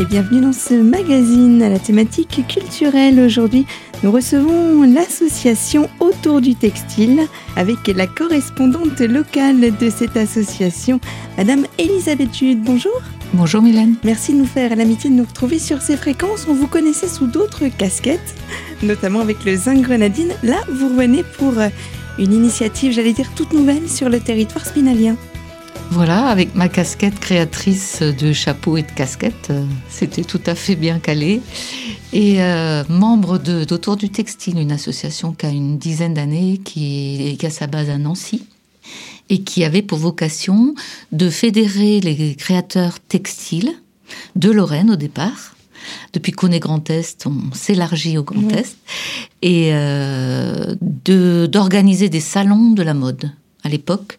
et bienvenue dans ce magazine à la thématique culturelle. Aujourd'hui, nous recevons l'association Autour du Textile avec la correspondante locale de cette association, Madame Elisabeth Jude. Bonjour. Bonjour Mylène. Merci de nous faire l'amitié de nous retrouver sur ces fréquences. On vous connaissait sous d'autres casquettes, notamment avec le Zinc Grenadine. Là, vous revenez pour une initiative, j'allais dire, toute nouvelle sur le territoire spinalien. Voilà, avec ma casquette créatrice de chapeaux et de casquettes, euh, c'était tout à fait bien calé. Et euh, membre d'Autour du Textile, une association qui a une dizaine d'années, qui, qui a sa base à Nancy et qui avait pour vocation de fédérer les créateurs textiles de Lorraine au départ. Depuis qu'on est Grand Est, on s'élargit au Grand Est et euh, d'organiser des salons de la mode à l'époque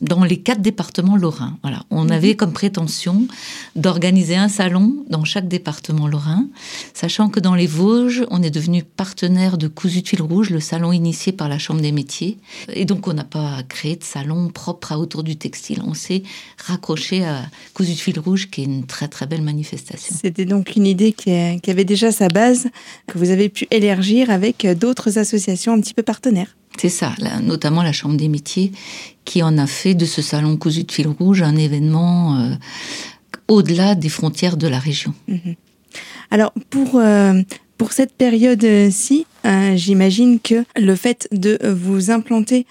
dans les quatre départements lorrains. Voilà, on mhm. avait comme prétention d'organiser un salon dans chaque département lorrain, sachant que dans les Vosges, on est devenu partenaire de Cousu de fil rouge, le salon initié par la Chambre des métiers. Et donc, on n'a pas créé de salon propre à autour du textile. On s'est raccroché à Cousu de fil rouge, qui est une très très belle manifestation. C'était donc une idée qui, qui avait déjà sa base, que vous avez pu élargir avec d'autres associations un petit peu partenaires. C'est ça, notamment la Chambre des métiers qui en a fait de ce salon cousu de fil rouge un événement euh, au-delà des frontières de la région. Mhm. Alors pour, euh, pour cette période-ci, euh, j'imagine que le fait de vous implanter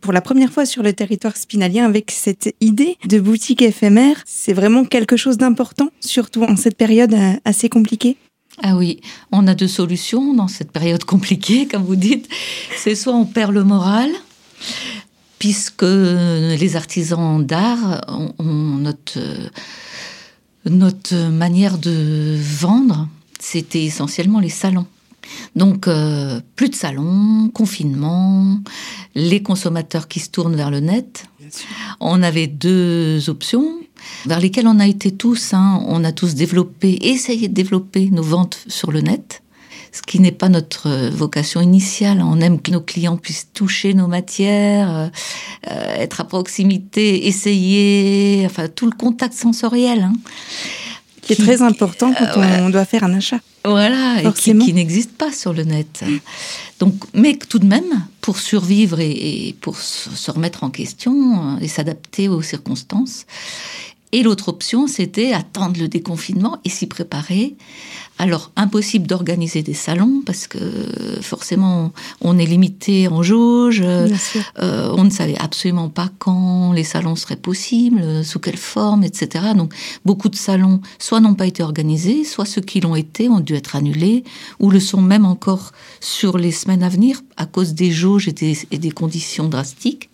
pour la première fois sur le territoire spinalien avec cette idée de boutique éphémère, c'est vraiment quelque chose d'important, surtout en cette période assez compliquée? Ah oui, on a deux solutions dans cette période compliquée, comme vous dites. C'est soit on perd le moral, puisque les artisans d'art ont, notre, notre manière de vendre, c'était essentiellement les salons. Donc, euh, plus de salons, confinement, les consommateurs qui se tournent vers le net. On avait deux options vers lesquelles on a été tous. Hein. on a tous développé, essayé de développer nos ventes sur le net, ce qui n'est pas notre euh, vocation initiale. On aime que nos clients puissent toucher nos matières, euh, euh, être à proximité, essayer, enfin tout le contact sensoriel. Hein. qui est très important quand on doit faire un achat. Voilà, et qui, n'existe pas sur le net. Donc, mais tout de même, pour survivre et pour se remettre en question et s'adapter aux circonstances, et l'autre option, c'était attendre le déconfinement et s'y préparer. Alors, impossible d'organiser des salons parce que forcément, on est limité en jauge. Euh, on ne savait absolument pas quand les salons seraient possibles, sous quelle forme, etc. Donc, beaucoup de salons, soit n'ont pas été organisés, soit ceux qui l'ont été ont dû être annulés, ou le sont même encore sur les semaines à venir à cause des jauges et des, et des conditions drastiques.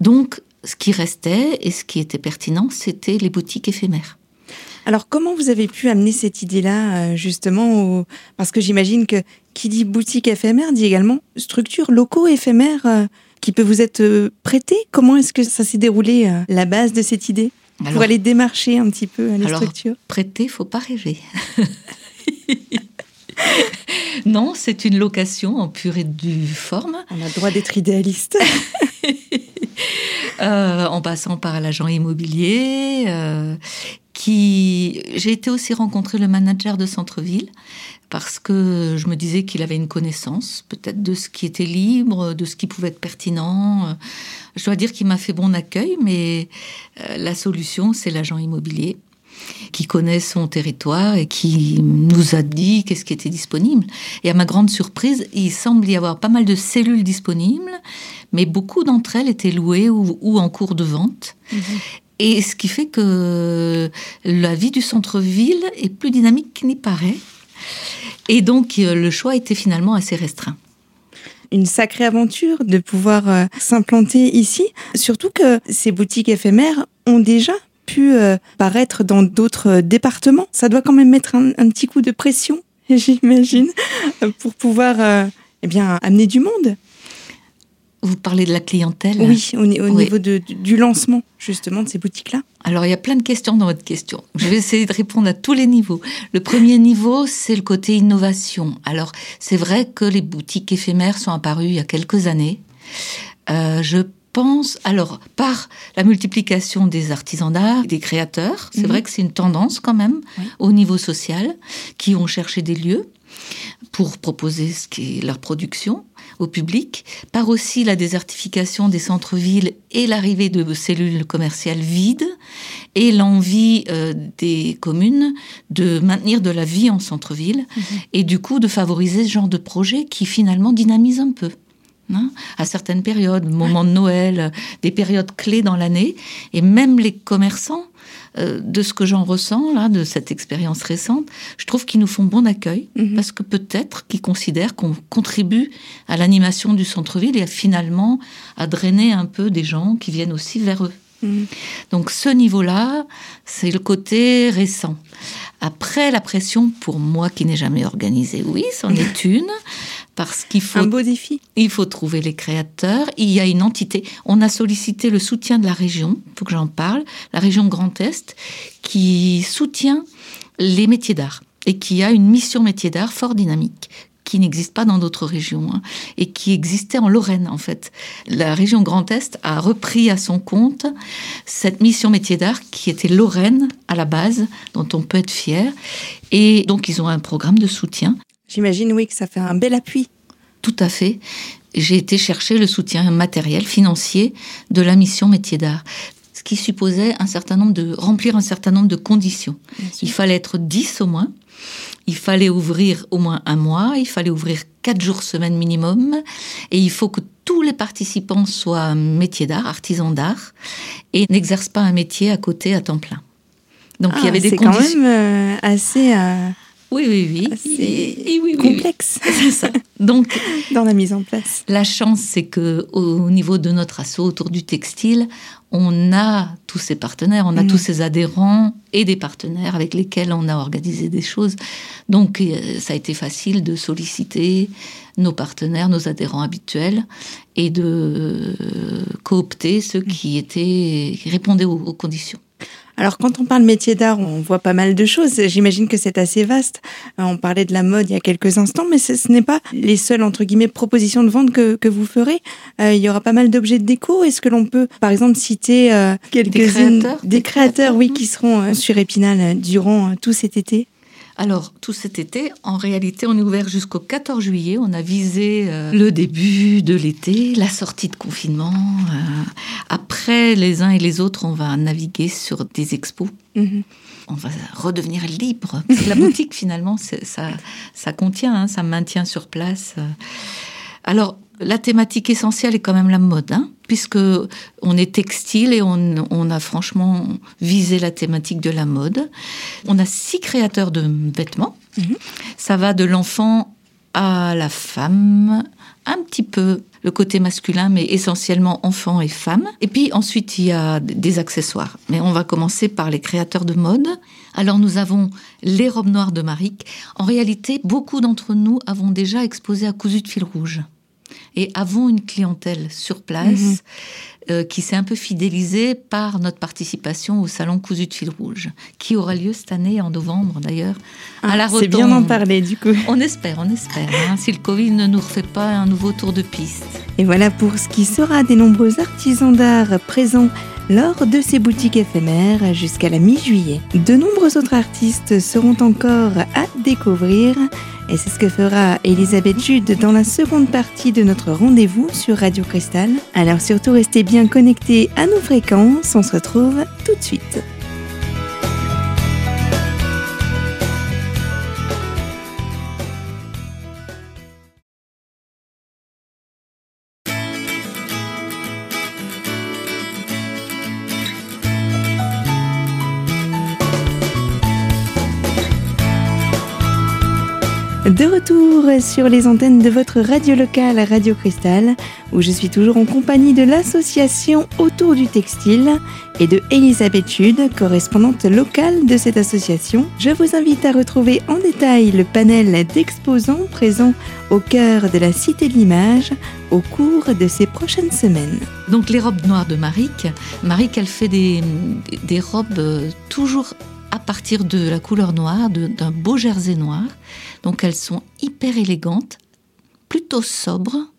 Donc, ce qui restait et ce qui était pertinent, c'était les boutiques éphémères. Alors comment vous avez pu amener cette idée-là euh, justement Parce que j'imagine que qui dit boutique éphémère dit également structure locaux éphémères euh, qui peut vous être euh, prêtée. Comment est-ce que ça s'est déroulé, la base de cette idée Pour aller démarcher un petit peu les alors, structures? Prêter, faut pas rêver. non, c'est une location en pure et due forme. On a le droit d'être idéaliste. Euh, en passant par l'agent immobilier, euh, qui j'ai été aussi rencontrer le manager de centre-ville parce que je me disais qu'il avait une connaissance peut-être de ce qui était libre, de ce qui pouvait être pertinent. Je dois dire qu'il m'a fait bon accueil, mais euh, la solution, c'est l'agent immobilier qui connaît son territoire et qui nous a dit qu'est-ce qui était disponible. Et à ma grande surprise, il semble y avoir pas mal de cellules disponibles, mais beaucoup d'entre elles étaient louées ou, en cours de vente. Mhm. Et ce qui fait que la vie du centre-ville est plus dynamique qu'il n'y paraît. Et donc euh, le choix était finalement assez restreint une sacrée aventure de pouvoir euh, s'implanter ici. Surtout que ces boutiques éphémères ont déjà pu euh, paraître dans d'autres départements. Ça doit quand même mettre un, petit coup de pression, j'imagine, pour pouvoir eh bien, amener du monde. Vous parlez de la clientèle Oui, au, niveau du lancement justement de ces boutiques-là. Alors il y a plein de questions dans votre question. Je vais essayer de répondre à tous les niveaux. Le premier niveau, c'est le côté innovation. Alors c'est vrai que les boutiques éphémères sont apparues il y a quelques années. Euh, je pense, alors, par la multiplication des artisans d'art, des créateurs, c'est Mhm. vrai que c'est une tendance quand même Oui. au niveau social, qui ont cherché des lieux pour proposer ce qui est leur production au public, par aussi la désertification des centres-villes et l'arrivée de cellules commerciales vides, et l'envie euh, des communes de maintenir de la vie en centre-ville, et du coup de favoriser ce genre de projet qui finalement dynamise un peu. Hein, à certaines périodes, moment de Noël, des périodes clés dans l'année, et même les commerçants, euh, de ce que j'en ressens là, de cette expérience récente, je trouve qu'ils nous font bon accueil Mhm. parce que peut-être qu'ils considèrent qu'on contribue à l'animation du centre-ville et à, finalement à drainer un peu des gens qui viennent aussi vers eux. Mhm. Donc ce niveau-là, c'est le côté récent. Après, la pression, pour moi qui n'ai jamais organisé, oui, c'en est une, parce qu'il faut Un beau défi. il faut trouver les créateurs. Il y a une entité. On a sollicité le soutien de la région, il faut que j'en parle, la région Grand Est, qui soutient les métiers d'art et qui a une mission métier d'art fort dynamique qui n'existe pas dans d'autres régions hein, et qui existait en Lorraine en fait. La région Grand Est a repris à son compte cette mission métier d'art qui était Lorraine à la base, dont on peut être fier. Et donc ils ont un programme de soutien J'imagine, oui, que ça fait un bel appui. tout à fait. J'ai été chercher le soutien matériel, financier de la mission métier d'art, ce qui supposait un certain nombre de remplir un certain nombre de conditions. Il fallait être 10 au moins. Il fallait ouvrir au moins un mois. Il fallait ouvrir quatre jours semaine minimum. Et il faut que tous les participants soient métiers d'art, artisans d'art, et n'exercent pas un métier à côté à temps plein. Donc il y Ah, avait des C'est quand conditions. même euh, assez, euh, Oui, oui, oui. Et- et oui, oui, oui. complexe C'est ça. Donc dans la mise en place. La chance, c'est que au niveau de notre assaut autour du textile, on a tous ces partenaires, on a Mhm. tous ces adhérents et des partenaires avec lesquels on a organisé des choses. Donc, euh, ça a été facile de solliciter nos partenaires, nos adhérents habituels et de euh, coopter ceux qui étaient qui répondaient aux, aux conditions. Alors, quand on parle métier d'art, on voit pas mal de choses. J'imagine que c'est assez vaste. Euh, On parlait de la mode il y a quelques instants, mais ce, ce n'est pas les seules, entre guillemets, propositions de vente que, que vous ferez. Euh, il y aura pas mal d'objets de déco. Est-ce que l'on peut, par exemple, citer euh, quelques-unes créateurs des Des créateurs, oui, mhm. qui seront sur Épinal durant tout cet été? Alors, tout cet été, en réalité, on est ouvert jusqu'au 14 juillet. On a visé euh, le début de l'été, la sortie de confinement. euh. Après, les uns et les autres, on va naviguer sur des expos. Mhm. On va redevenir libre. Parce que la boutique, finalement, ça, ça contient, hein, ça maintient sur place. euh. Alors, la thématique essentielle est quand même la mode, hein, puisque on est textile et on, on a franchement visé la thématique de la mode. On a six créateurs de vêtements. Mhm. Ça va de l'enfant à la femme, un petit peu le côté masculin, mais essentiellement enfant et femme. Et puis ensuite, il y a des accessoires. Mais on va commencer par les créateurs de mode. Alors nous avons les robes noires de Maric. En réalité, beaucoup d'entre nous avons déjà exposé à Cousu de fil rouge et avons une clientèle sur place Mhm. euh, qui s'est un peu fidélisée par notre participation au salon Cousu de fil rouge, qui aura lieu cette année en novembre d'ailleurs à la Ah, C'est bien d'en parler, du coup. On espère, on espère, hein, si le Covid ne nous refait pas un nouveau tour de piste. Et voilà pour ce qui sera des nombreux artisans d'art présents lors de ces boutiques éphémères jusqu'à la mi-juillet. De nombreux autres artistes seront encore à découvrir et c'est ce que fera Elisabeth Jude dans la seconde partie de notre rendez-vous sur Radio Cristal. Alors surtout restez bien connectés à nos fréquences, on se retrouve tout de suite. De retour sur les antennes de votre radio locale Radio Cristal, où je suis toujours en compagnie de l'association Autour du Textile et de Elisabeth Jude, correspondante locale de cette association. Je vous invite à retrouver en détail le panel d'exposants présents au cœur de la Cité de l'Image au cours de ces prochaines semaines. Donc les robes noires de Maric, Maric elle fait des, des robes euh, toujours à partir de la couleur noire, d'un beau jersey noir. Donc elles sont hyper élégantes, plutôt sobres,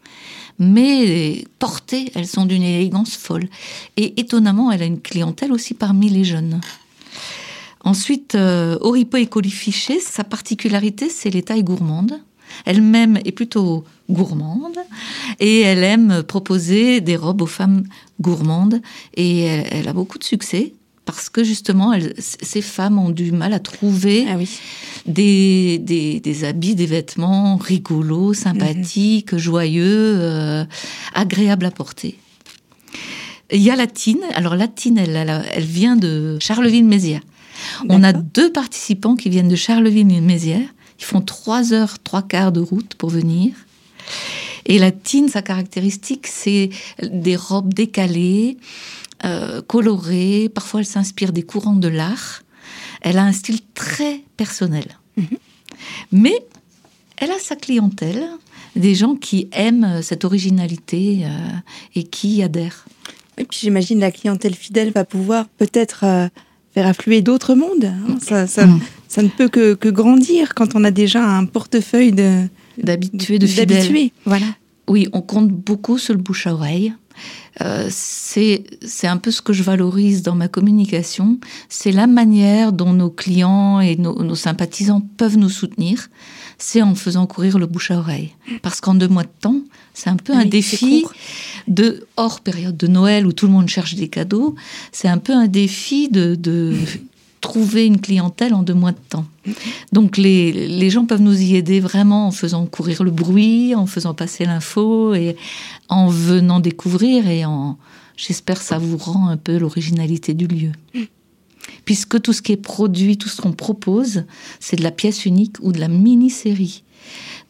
mais portées, elles sont d'une élégance folle. Et étonnamment, elle a une clientèle aussi parmi les jeunes. Ensuite, euh, Oripo et Colifiché, sa particularité, c'est les tailles gourmandes. Elle-même est plutôt gourmande et elle aime proposer des robes aux femmes gourmandes et elle, a beaucoup de succès parce que justement, ces femmes ont du mal à trouver ah des, des, habits, des vêtements rigolos, sympathiques, mhm. joyeux, euh, agréables à porter. Il y a Latine. Alors Latine, elle, elle vient de Charleville-Mézières. On a deux participants qui viennent de Charleville-Mézières. Ils font trois heures, trois quarts de route pour venir. Et la tine, sa caractéristique, c'est des robes décalées, euh, colorées. Parfois, elle s'inspire des courants de l'art. Elle a un style très personnel. Mhm. Mais elle a sa clientèle, des gens qui aiment cette originalité euh, et qui y adhèrent. Et puis j'imagine la clientèle fidèle va pouvoir peut-être euh, faire affluer d'autres mondes. Hein. Ça, mm. ça, ne peut que, que, grandir quand on a déjà un portefeuille de d'habitués, de fidèles. Voilà. Oui, on compte beaucoup sur le bouche à oreille. Euh, c'est un peu ce que je valorise dans ma communication. C'est la manière dont nos clients et nos, nos sympathisants peuvent nous soutenir. C'est en faisant courir le bouche à oreille. Parce qu'en deux mois de temps, c'est un peu un défi de hors période de Noël où tout le monde cherche des cadeaux. C'est un peu un défi de, de trouver une clientèle en deux mois de temps. Donc les, les, gens peuvent nous y aider vraiment en faisant courir le bruit, en faisant passer l'info et en venant découvrir et en, j'espère, savourant un peu l'originalité du lieu. Puisque tout ce qui est produit, tout ce qu'on propose, c'est de la pièce unique ou de la mini-série.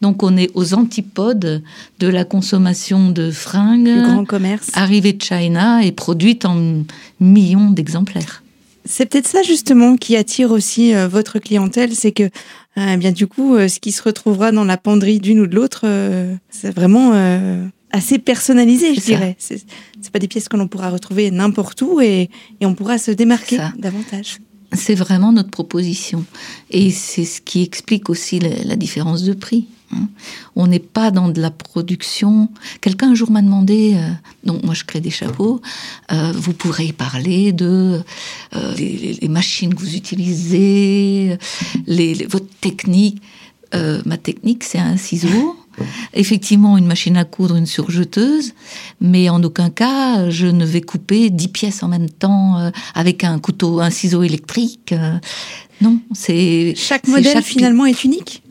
Donc on est aux antipodes de la consommation de fringues, grand commerce, arrivée de China et produite en millions d'exemplaires. C'est peut-être ça justement qui attire aussi euh, votre clientèle, c'est que euh, bien du coup, euh, ce qui se retrouvera dans la penderie d'une ou de l'autre, c'est vraiment assez personnalisé, je dirais. C'est pas des pièces que l'on pourra retrouver n'importe où et, et, on pourra se démarquer davantage. C'est vraiment notre proposition et c'est ce qui explique aussi la différence de prix. Hein. On n'est pas dans de la production. Quelqu'un un jour m'a demandé, euh, donc moi je crée des chapeaux, euh, vous pourrez parler de euh, les, machines que vous utilisez, les, votre technique. ma technique, c'est un ciseau. Effectivement, une machine à coudre, une surjeteuse, mais en aucun cas, je ne vais couper dix pièces en même temps avec un couteau, un ciseau électrique. non, c'est chaque modèle finalement est unique?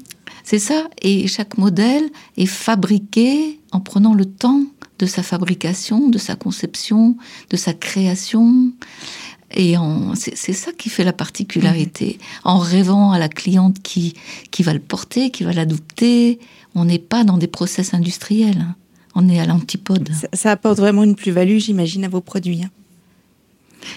C'est ça, et chaque modèle est fabriqué en prenant le temps de sa fabrication, de sa conception, de sa création. Et c'est ça qui fait la particularité. En rêvant à la cliente qui, qui va le porter, qui va l'adopter, on n'est pas dans des process industriels. Hein. On est à l'antipode. Ça, apporte vraiment une plus-value, j'imagine, à vos produits. Hein.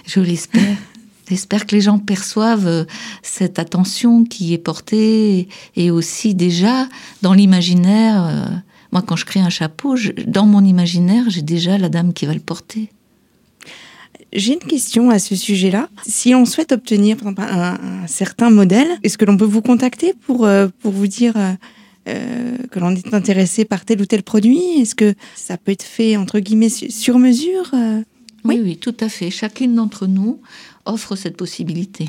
Je l'espère. J'espère que les gens perçoivent euh, cette attention qui est portée et aussi déjà dans l'imaginaire. Euh, moi, quand je crée un chapeau, dans mon imaginaire, j'ai déjà la dame qui va le porter. J'ai une question à ce sujet-là. Si on souhaite obtenir un, certain modèle, est-ce que l'on peut vous contacter pour, euh, pour vous dire que l'on est intéressé par tel ou tel produit? Est-ce que ça peut être fait, entre guillemets, sur mesure oui, oui, tout à fait. Chacune d'entre nous offre cette possibilité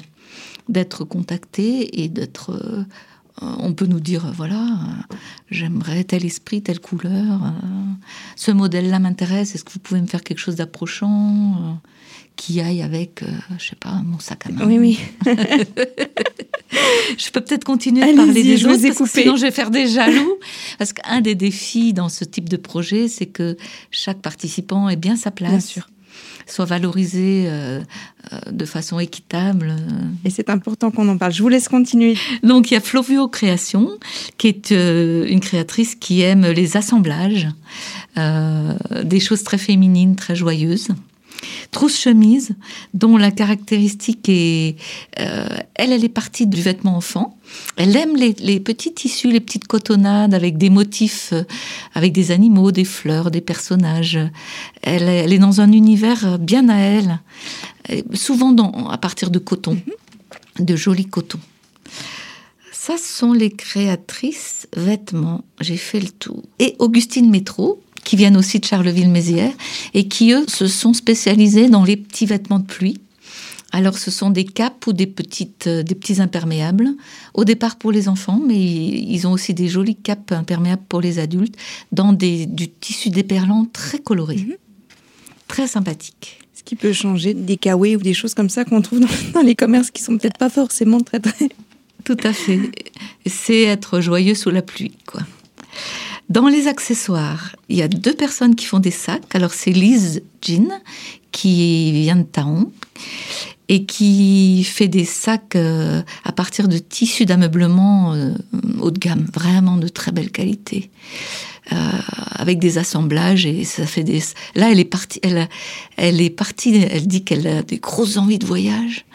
d'être contacté et d'être. Euh, on peut nous dire voilà, euh, j'aimerais tel esprit, telle couleur, euh, ce modèle-là m'intéresse. Est-ce que vous pouvez me faire quelque chose d'approchant qui aille avec, je sais pas, mon sac à main Oui, oui. je peux peut-être continuer à parler des autres, parce que sinon je vais faire des jaloux. Parce qu'un des défis dans ce type de projet, c'est que chaque participant ait bien sa place. Bien sûr soit valorisé euh, euh, de façon équitable. Et c'est important qu'on en parle. Je vous laisse continuer. Donc il y a Flovio Création, qui est euh, une créatrice qui aime les assemblages, des choses très féminines, très joyeuses. Trousse chemise, dont la caractéristique est, euh, elle, elle est partie du vêtement enfant. Elle aime les, petits tissus, les petites cotonnades avec des motifs, euh, avec des animaux, des fleurs, des personnages. Elle, elle est dans un univers bien à elle, souvent dans, à partir de coton, mhm. de jolis cotons. Ça, sont les créatrices vêtements. J'ai fait le tout. Et Augustine Métro, qui viennent aussi de Charleville-Mézières et qui, eux, se sont spécialisés dans les petits vêtements de pluie. Alors, ce sont des capes ou des, petites, euh, des petits imperméables, au départ pour les enfants, mais ils ont aussi des jolies capes imperméables pour les adultes, dans des, du tissu déperlant très coloré, mhm. très sympathique. Ce qui peut changer des kawaii ou des choses comme ça qu'on trouve dans, les commerces qui sont peut-être pas forcément très très. Tout à fait. C'est être joyeux sous la pluie, quoi. Dans les accessoires, il y a deux personnes qui font des sacs. Alors c'est Lise Jean qui vient de Taon et qui fait des sacs euh, à partir de tissus d'ameublement euh, haut de gamme, vraiment de très belle qualité. Euh, avec des assemblages et ça fait des. Là, elle est partie. Elle, est partie. Elle dit qu'elle a des grosses envies de voyage.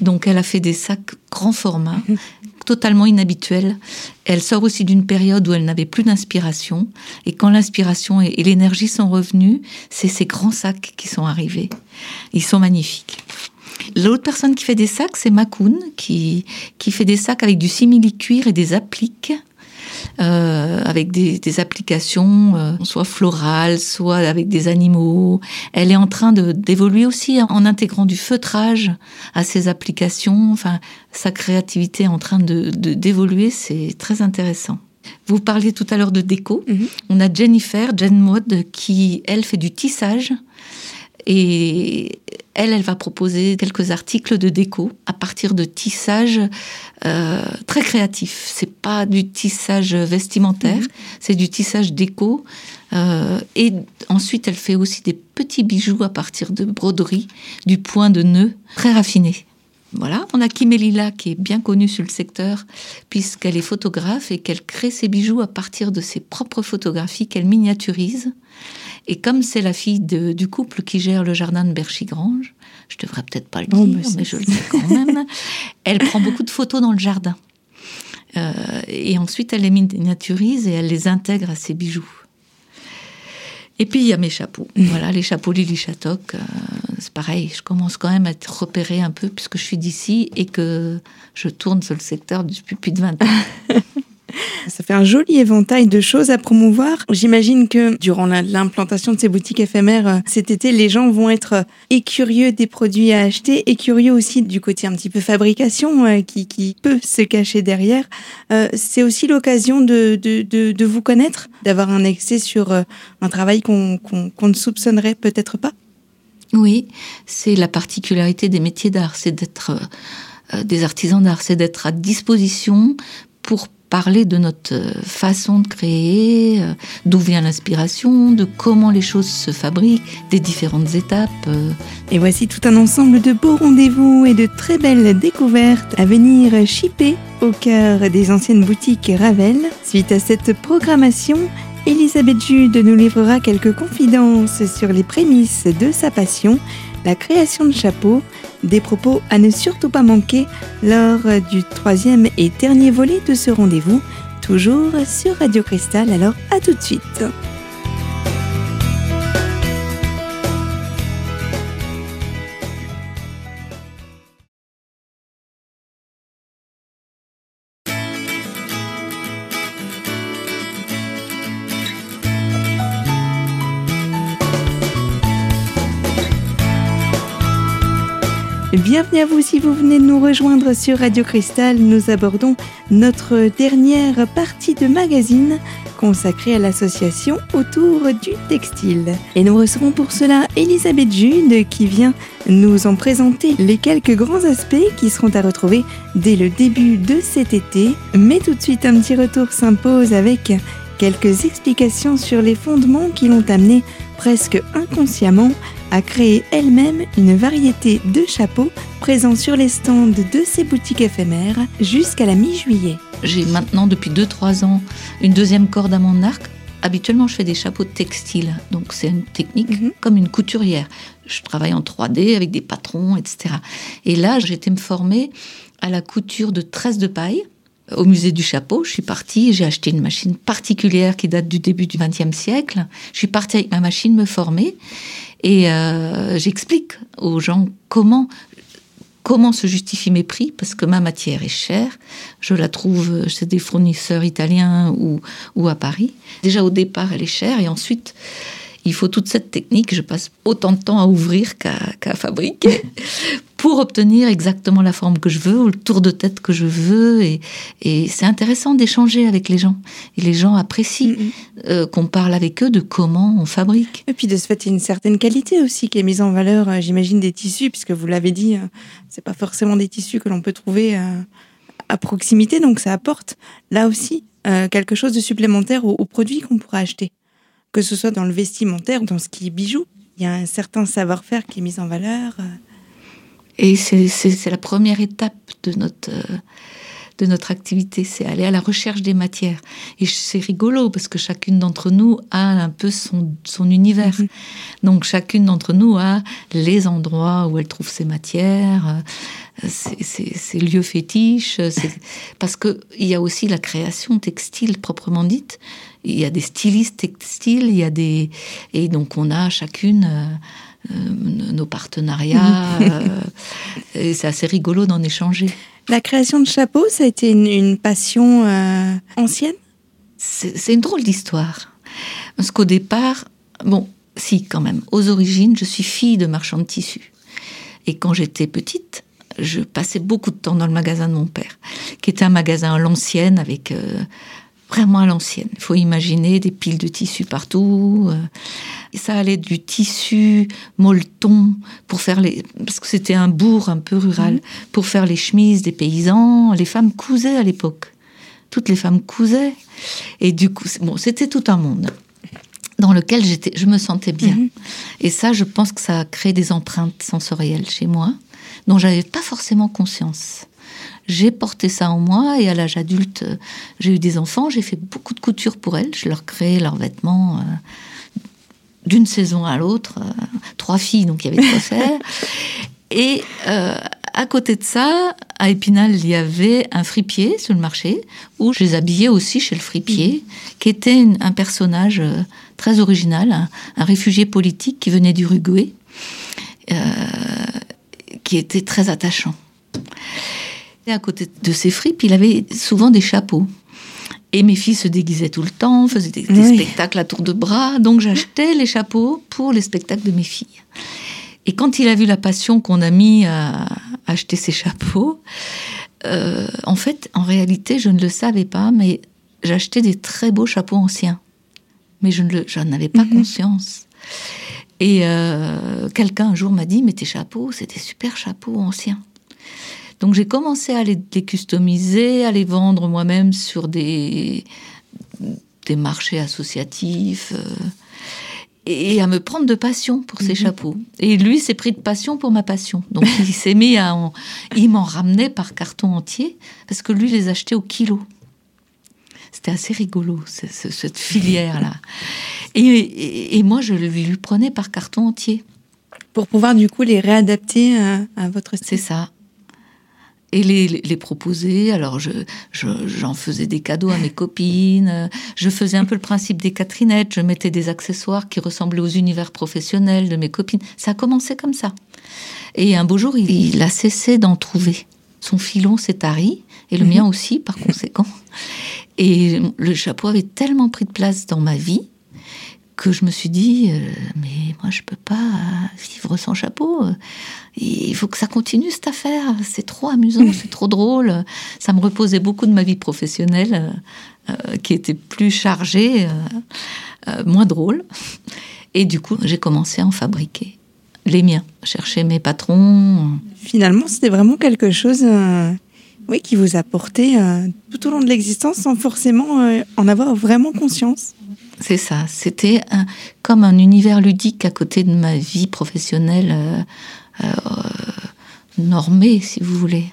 Donc, elle a fait des sacs grand format, totalement inhabituels. Elle sort aussi d'une période où elle n'avait plus d'inspiration. Et quand l'inspiration et, l'énergie sont revenues, c'est ces grands sacs qui sont arrivés. Ils sont magnifiques. L'autre personne qui fait des sacs, c'est Makoun, qui, qui fait des sacs avec du simili-cuir et des appliques. Euh, avec des, applications, euh, soit florales, soit avec des animaux. Elle est en train d'évoluer aussi en intégrant du feutrage à ses applications. Enfin, sa créativité est en train de d'évoluer, c'est très intéressant. Vous parliez tout à l'heure de déco. Mm-hmm. On a Jennifer, Jen Mode, qui, elle, fait du tissage. Et elle, elle va proposer quelques articles de déco à partir de tissages euh, très créatifs. C'est pas du tissage vestimentaire, mhm. c'est du tissage déco. Euh, et ensuite, elle fait aussi des petits bijoux à partir de broderie, du point de nœud très raffiné. Voilà, on a Kimelila qui est bien connue sur le secteur puisqu'elle est photographe et qu'elle crée ses bijoux à partir de ses propres photographies qu'elle miniaturise. Et comme c'est la fille du couple qui gère le jardin de Berchigrange, je devrais peut-être pas le dire, mais, je le sais quand même, elle prend beaucoup de photos dans le jardin. Euh, et ensuite, elle les miniaturise et elle les intègre à ses bijoux. Et puis il y a mes chapeaux. Voilà, les chapeaux Lily Chatoc, euh, c'est pareil. Je commence quand même à être repérée un peu puisque je suis d'ici et que je tourne sur le secteur depuis plus de 20 ans. Ça fait un joli éventail de choses à promouvoir. J'imagine que durant l'implantation de ces boutiques éphémères euh, cet été, les gens vont être euh, et curieux des produits à acheter et curieux aussi du côté un petit peu fabrication euh, qui, peut se cacher derrière. C'est aussi l'occasion de, vous connaître, d'avoir un accès sur un travail qu'on ne soupçonnerait peut-être pas. Oui, c'est la particularité des métiers d'art, c'est d'être des artisans d'art, c'est d'être à disposition pour parler de notre euh, façon de créer, euh, d'où vient l'inspiration, de comment les choses se fabriquent, des différentes étapes. Euh. Et voici tout un ensemble de beaux rendez-vous et de très belles découvertes à venir chipper au cœur des anciennes boutiques Ravel. Suite à cette programmation, Elisabeth Jude nous livrera quelques confidences sur les prémices de sa passion, la création de chapeaux, des propos à ne surtout pas manquer lors du troisième et dernier volet de ce rendez-vous, toujours sur Radio Cristal. Alors à tout de suite. Bienvenue à vous si vous venez de nous rejoindre sur Radio Cristal. Nous abordons notre dernière partie de magazine consacrée à l'association autour du textile. Et nous recevons pour cela Elisabeth Jude qui vient nous en présenter les quelques grands aspects qui seront à retrouver dès le début de cet été. Mais tout de suite un petit retour s'impose avec quelques explications sur les fondements qui l'ont amené presque inconsciemment a créé elle-même une variété de chapeaux présents sur les stands de ses boutiques éphémères jusqu'à la mi-juillet. J'ai maintenant depuis 2-3 ans une deuxième corde à mon arc. Habituellement, je fais des chapeaux textiles, donc c'est une technique mhm. comme une couturière. Je travaille en 3D avec des patrons, etc. Et là, j'étais me former à la couture de tresses de paille au musée du chapeau, je suis partie, j'ai acheté une machine particulière qui date du début du XXe siècle. Je suis partie avec ma machine me former et euh, j'explique aux gens comment comment se justifient mes prix Parce que ma matière est chère. Je la trouve chez des fournisseurs italiens ou, ou à Paris. Déjà au départ, elle est chère et ensuite, il faut toute cette technique. Je passe autant de temps à ouvrir qu'à fabriquer pour obtenir exactement la forme que je veux ou le tour de tête que je veux. Et, et c'est intéressant d'échanger avec les gens. Et les gens apprécient euh, qu'on parle avec eux de comment on fabrique. Et puis de ce fait, il y a une certaine qualité aussi qui est mise en valeur, euh, j'imagine, des tissus, puisque vous l'avez dit, euh, c'est pas forcément des tissus que l'on peut trouver à proximité, donc ça apporte là aussi quelque chose de supplémentaire aux, aux produits qu'on pourra acheter que ce soit dans le vestimentaire ou dans ce qui est bijoux. Il y a un certain savoir-faire qui est mis en valeur. Et c'est la première étape de notre, euh, de notre activité, c'est aller à la recherche des matières. Et c'est rigolo parce que chacune d'entre nous a un peu son, son univers. Mhm. Donc chacune d'entre nous a les endroits où elle trouve ses matières, euh, ses, lieux fétiches. Parce qu'il y a aussi la création textile proprement dite. Il y a des stylistes textiles, il y a des... Et donc on a chacune... Euh, euh, nos partenariats. et c'est assez rigolo d'en échanger. La création de chapeaux, ça a été une, passion euh, ancienne? C'est une drôle d'histoire. Parce qu'au départ, bon, si quand même, aux origines, je suis fille de marchand de tissus. Et quand j'étais petite, je passais beaucoup de temps dans le magasin de mon père, qui était un magasin à l'ancienne avec euh, vraiment à l'ancienne. Il faut imaginer des piles de tissus partout. Euh, ça allait du tissu molleton pour faire les, parce que c'était un bourg un peu rural, mhm. pour faire les chemises des paysans. Les femmes cousaient à l'époque. Toutes les femmes cousaient. Et du coup, bon, c'était tout un monde dans lequel j'étais, je me sentais bien. Mhm. Et ça, je pense que ça a créé des empreintes sensorielles chez moi, dont j'avais pas forcément conscience. J'ai porté ça en moi et à l'âge adulte, j'ai eu des enfants, j'ai fait beaucoup de couture pour elles, je leur créais leurs vêtements euh, d'une saison à l'autre, euh, trois filles, donc il y avait quoi faire. Et euh, à côté de ça, à Épinal, il y avait un fripier sur le marché où je les habillais aussi chez le fripier, qui était un personnage très original, un, un, réfugié politique qui venait d'Uruguay, qui était très attachant. À côté de ces fripes, il avait souvent des chapeaux. Et mes filles se déguisaient tout le temps, faisaient des, spectacles à tour de bras. Donc j'achetais les chapeaux pour les spectacles de mes filles. Et quand il a vu la passion qu'on a mis à acheter ces chapeaux, euh, en fait, en réalité, je ne le savais pas, mais j'achetais des très beaux chapeaux anciens. Mais je n'en avais pas mhm. conscience. Et euh, quelqu'un un jour m'a dit, mais tes chapeaux, c'est des super chapeaux anciens. Donc j'ai commencé à les, customiser, à les vendre moi-même sur des, des marchés associatifs euh, et à me prendre de passion pour ces mhm. chapeaux. Et lui s'est pris de passion pour ma passion. Donc il s'est mis à en, il m'en ramenait par carton entier parce que lui les achetait au kilo. C'était assez rigolo cette filière là. Et, moi je lui prenais par carton entier pour pouvoir du coup les réadapter à, à votre style. C'est ça et les, les, proposer. Alors, je, j'en faisais des cadeaux à mes copines. Je faisais un peu le principe des Catherinettes. Je mettais des accessoires qui ressemblaient aux univers professionnels de mes copines. Ça a commencé comme ça. Et un beau jour, il, a cessé d'en trouver. Son filon s'est tari, et le mhm. mien aussi, par conséquent. Et le chapeau avait tellement pris de place dans ma vie que je me suis dit, euh, mais moi je peux pas vivre sans chapeau. Il faut que ça continue cette affaire. C'est trop amusant, c'est trop drôle. Ça me reposait beaucoup de ma vie professionnelle, euh, qui était plus chargée, euh, moins drôle. Et du coup, j'ai commencé à en fabriquer les miens, chercher mes patrons. Finalement, c'était vraiment quelque chose. Oui, qui vous a porté tout au long de l'existence sans forcément en avoir vraiment conscience. C'est ça. C'était comme un univers ludique à côté de ma vie professionnelle euh, euh, normée, si vous voulez.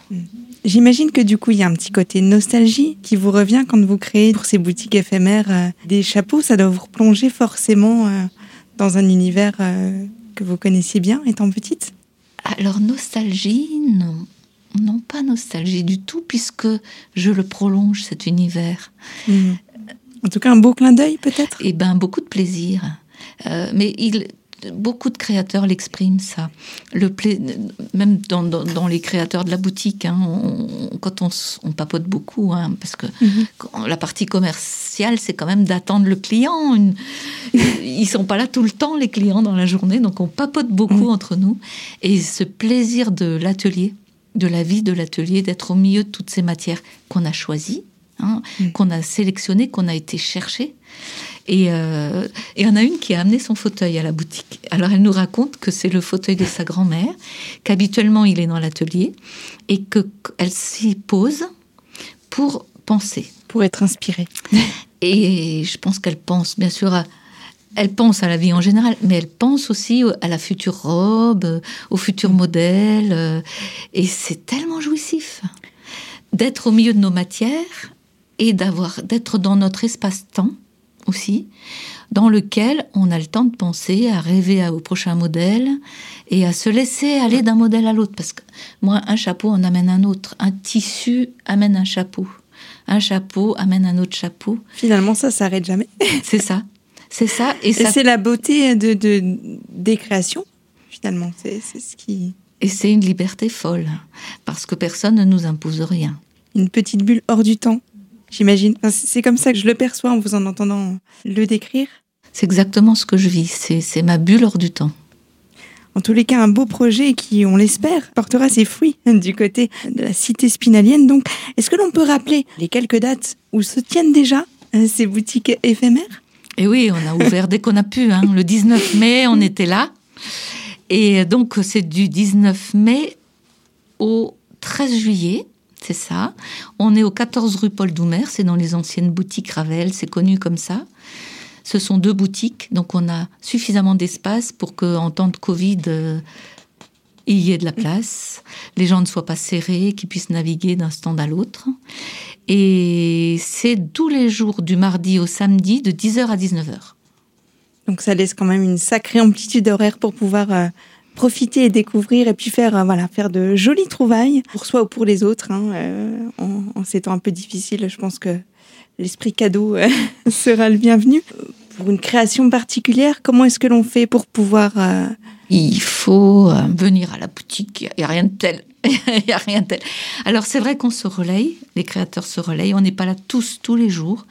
J'imagine que du coup, il y a un petit côté nostalgie qui vous revient quand vous créez pour ces boutiques éphémères euh, des chapeaux. Ça doit vous replonger forcément dans un univers que vous connaissiez bien étant petite. Alors, nostalgie, non. Non, pas nostalgie du tout, puisque je le prolonge, cet univers. Mmh. En tout cas, un beau clin d'œil peut-être? Eh bien, beaucoup de plaisir. Euh, mais il, beaucoup de créateurs l'expriment ça. Le même dans, les créateurs de la boutique, hein, quand on, papote beaucoup, hein, parce que mhm. la partie commerciale, c'est quand même d'attendre le client. Une, ils sont pas là tout le temps les clients dans la journée, donc on papote beaucoup entre nous. Et ce plaisir de l'atelier, de la vie de l'atelier, d'être au milieu de toutes ces matières qu'on a choisies, hein, qu'on a sélectionnées, qu'on a été chercher. Et euh, il y en a une qui a amené son fauteuil à la boutique. Alors elle nous raconte que c'est le fauteuil de sa grand-mère, qu'habituellement il est dans l'atelier et qu'elle s'y pose pour penser. Pour être inspirée. Et je pense qu'elle pense bien sûr à, elle pense à la vie en général, mais elle pense aussi à la future robe, au futur modèle. Euh, et c'est tellement jouissif d'être au milieu de nos matières et d'avoir d'être dans notre espace-temps aussi, dans lequel on a le temps de penser, à rêver au prochain modèle et à se laisser aller d'un modèle à l'autre. Parce que moi, un chapeau en amène un autre, un tissu amène un chapeau, un chapeau amène un autre chapeau. Finalement, ça s'arrête jamais. C'est ça. C'est ça. Et, c'est la beauté de, des créations, finalement. C'est ce qui. Et c'est une liberté folle, parce que personne ne nous impose rien. Une petite bulle hors du temps j'imagine. c'est comme ça que je le perçois en vous en entendant le décrire. C'est exactement ce que je vis, c'est ma bulle hors du temps. En tous les cas, un beau projet qui, on l'espère, portera ses fruits du côté de la cité spinalienne. Donc, est-ce que l'on peut rappeler les quelques dates où se tiennent déjà euh, ces boutiques éphémères? Eh oui, on a ouvert dès qu'on a pu. Hein. Le 19 mai, on était là. Et donc, c'est du 19 mai au 13 juillet c'est ça. On est au 14 rue Paul Doumer, c'est dans les anciennes boutiques Ravel, c'est connu comme ça. Ce sont deux boutiques, donc on a suffisamment d'espace pour qu'en temps de Covid, euh, il y ait de la place, les gens ne soient pas serrés, qu'ils puissent naviguer d'un stand à l'autre. Et c'est tous les jours du mardi au samedi de 10h à 19h. Donc ça laisse quand même une sacrée amplitude horaire pour pouvoir euh, profiter et découvrir et puis faire euh, voilà faire de jolies trouvailles pour soi ou pour les autres hein, euh, en, ces temps un peu difficiles je pense que l'esprit cadeau euh, sera le bienvenu. Pour une création particulière comment est-ce que l'on fait pour pouvoir il faut venir à la boutique il n'y a rien de tel il n'y a rien tel. Alors c'est vrai qu'on se relaye, les créateurs se relayent, on n'est pas là tous, tous les jours,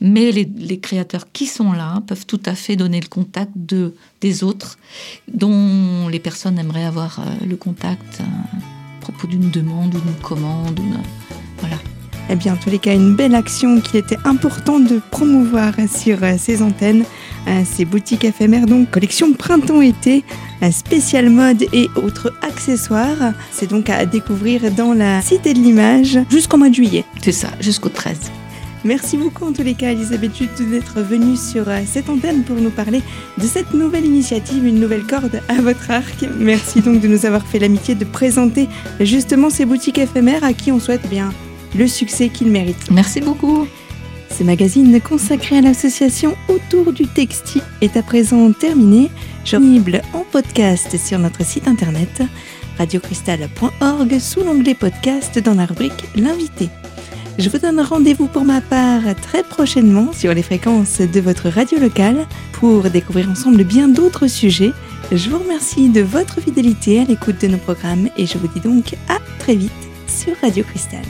mais les, créateurs qui sont là peuvent tout à fait donner le contact de, des autres dont les personnes aimeraient avoir euh, le contact euh, à propos d'une demande ou d'une commande. voilà. Eh bien, en tous les cas, une belle action qui était importante de promouvoir sur euh, ces antennes, ces boutiques éphémères, donc collection printemps-été, spécial mode et autres accessoires. C'est donc à découvrir dans la Cité de l'Image jusqu'au mois de juillet. C'est ça, jusqu'au 13. Merci beaucoup en tous les cas Elisabeth Jute d'être venue sur euh, cette antenne pour nous parler de cette nouvelle initiative, une nouvelle corde à votre arc. Merci donc de nous avoir fait l'amitié de présenter justement ces boutiques éphémères à qui on souhaite bien le succès qu'ils méritent. Merci beaucoup. Ce magazine consacré à l'association autour du textile est à présent terminé, disponible en podcast sur notre site internet radiocristal.org sous l'onglet podcast dans la rubrique L'invité. Je vous donne rendez-vous pour ma part très prochainement sur les fréquences de votre radio locale pour découvrir ensemble bien d'autres sujets. Je vous remercie de votre fidélité à l'écoute de nos programmes et je vous dis donc à très vite sur Radio Cristal.